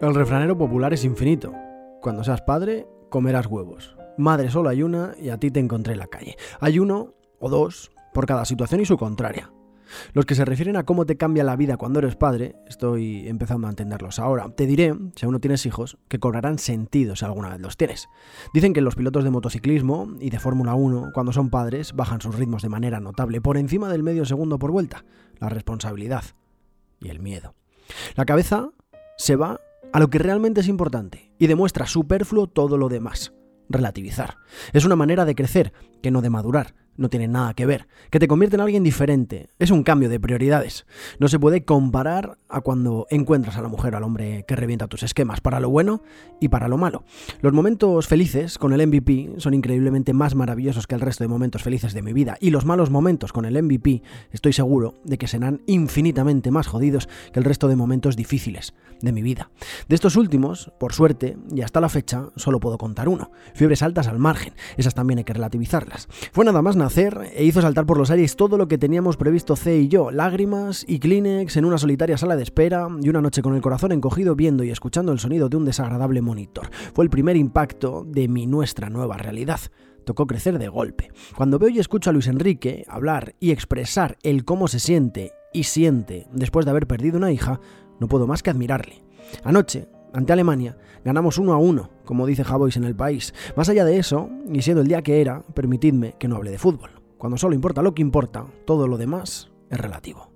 El refranero popular es infinito. Cuando seas padre, comerás huevos. Madre solo hay una y a ti te encontré en la calle. Hay uno o dos por cada situación y su contraria. Los que se refieren a cómo te cambia la vida cuando eres padre, estoy empezando a entenderlos ahora. Te diré, si aún no tienes hijos, que cobrarán sentido si alguna vez los tienes. Dicen que los pilotos de motociclismo y de Fórmula 1, cuando son padres, bajan sus ritmos de manera notable, por encima del medio segundo por vuelta. La responsabilidad y el miedo. La cabeza se va a lo que realmente es importante y demuestra superfluo todo lo demás. Relativizar. Es una manera de crecer, que no de madurar no tiene nada que ver, que te convierte en alguien diferente, es un cambio de prioridades. No se puede comparar a cuando encuentras a la mujer o al hombre que revienta tus esquemas, para lo bueno y para lo malo. Los momentos felices con el MVP son increíblemente más maravillosos que el resto de momentos felices de mi vida, y los malos momentos con el MVP estoy seguro de que serán infinitamente más jodidos que el resto de momentos difíciles de mi vida. De estos últimos, por suerte, y hasta la fecha, solo puedo contar uno. Fiebres altas al margen, esas también hay que relativizarlas. Fue nada más e hizo saltar por los aires todo lo que teníamos previsto C y yo, lágrimas y Kleenex en una solitaria sala de espera y una noche con el corazón encogido viendo y escuchando el sonido de un desagradable monitor. Fue el primer impacto de mi nuestra nueva realidad tocó crecer de golpe. Cuando veo y escucho a Luis Enrique hablar y expresar el cómo se siente y siente después de haber perdido una hija, no puedo más que admirarle. Anoche, ante Alemania, ganamos uno a uno, como dice Javois en el país. Más allá de eso, y siendo el día que era, permitidme que no hable de fútbol. Cuando solo importa lo que importa, todo lo demás es relativo.